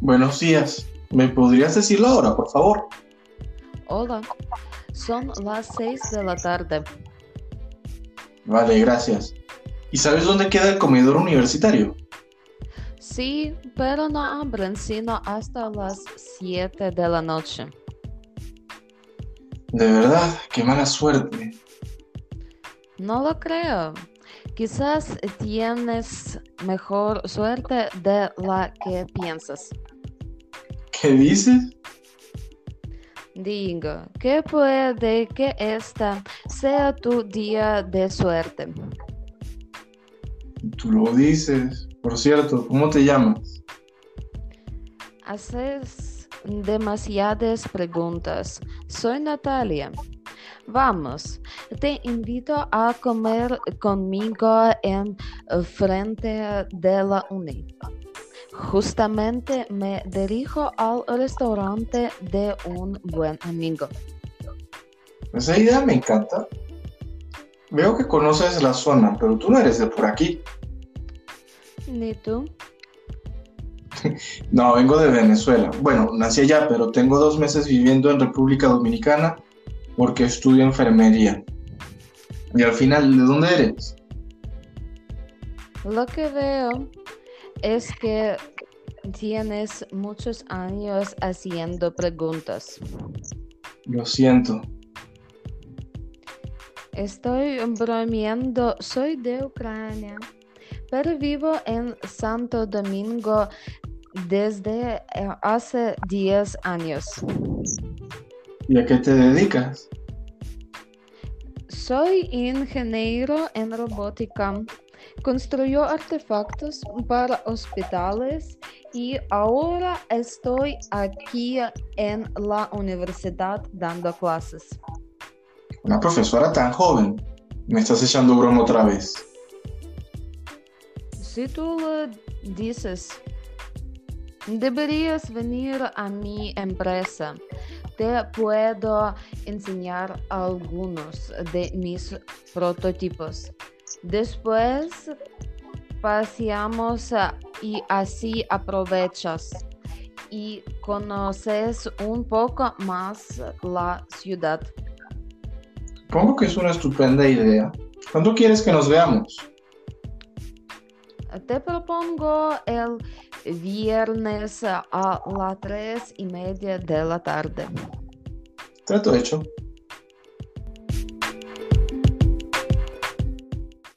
Buenos días. ¿Me podrías decir la hora, por favor? Hola, son las seis de la tarde. Vale, gracias. ¿Y sabes dónde queda el comedor universitario? Sí, pero no abren sino hasta las siete de la noche. De verdad, qué mala suerte. No lo creo. Quizás tienes mejor suerte de la que piensas. ¿Qué dices? Digo, que puede que esta sea tu día de suerte. Tú lo dices. Por cierto, ¿cómo te llamas? Haces demasiadas preguntas. Soy Natalia. Vamos, te invito a comer conmigo en frente de la uni. Justamente me dirijo al restaurante de un buen amigo. Esa idea me encanta. Veo que conoces la zona, pero tú no eres de por aquí. ¿Ni tú? No, vengo de Venezuela. Bueno, nací allá, pero tengo dos meses viviendo en República Dominicana porque estudio enfermería. Y al final, ¿de dónde eres? Lo que veo es que tienes muchos años haciendo preguntas. Lo siento. Estoy bromeando, soy de Ucrania, pero vivo en Santo Domingo desde eh, hace 10 años. ¿Y a qué te dedicas? Soy ingeniero en robótica. Construyo artefactos para hospitales y ahora estoy aquí en la universidad dando clases. Una profesora tan joven. Me estás echando broma otra vez. Si tú dices, deberías venir a mi empresa. Te puedo enseñar algunos de mis prototipos. Después paseamos y así aprovechas y conoces un poco más la ciudad. Supongo que es una estupenda idea. ¿Cuándo quieres que nos veamos? Te propongo el viernes a las tres y media de la tarde. Trato hecho.